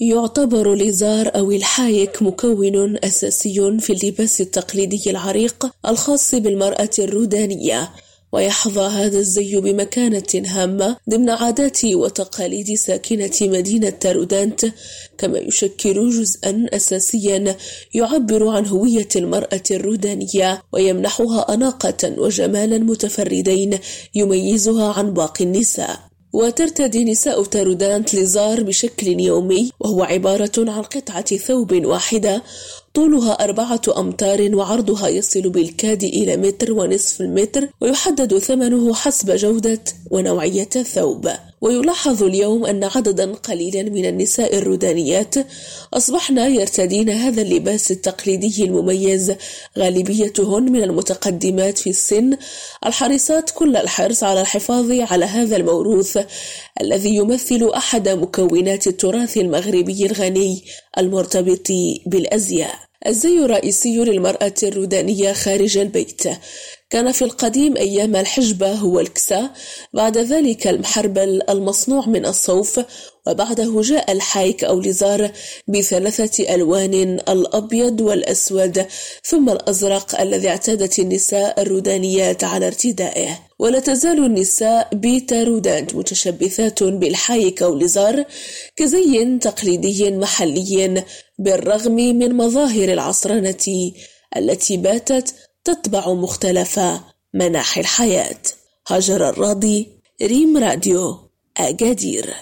يعتبر الإزار أو الحايك مكون أساسي في اللباس التقليدي العريق الخاص بالمرأة الرودانية ويحظى هذا الزي بمكانة هامة ضمن عادات وتقاليد ساكنة مدينة تارودانت كما يشكل جزءا أساسيا يعبر عن هوية المرأة الرودانية ويمنحها أناقة وجمالا متفردين يميزها عن باقي النساء. وترتدي نساء تارودانت ليزار بشكل يومي وهو عبارة عن قطعة ثوب واحدة طولها أربعة أمتار وعرضها يصل بالكاد إلى متر ونصف المتر ويحدد ثمنه حسب جودة ونوعية الثوب. ويلاحظ اليوم أن عددا قليلا من النساء الرودانيات أصبحن يرتدين هذا اللباس التقليدي المميز. غالبيتهن من المتقدمات في السن الحريصات كل الحرص على الحفاظ على هذا الموروث الذي يمثل أحد مكونات التراث المغربي الغني المرتبط بالأزياء. الزي الرئيسي للمرأة الرودانية خارج البيت. كان في القديم أيام الحجبة هو الكساء. بعد ذلك المحربل المصنوع من الصوف وبعده جاء الحايك أو لزار بثلاثة ألوان الأبيض والأسود ثم الأزرق الذي اعتادت النساء الرودانيات على ارتدائه. ولا تزال النساء بتارودانت متشبثات بالحايك أو لزار كزي تقليدي محلي بالرغم من مظاهر العصرنة التي باتت تتبع مختلف مناحي الحياة. هاجر الراضي ريم راديو أجادير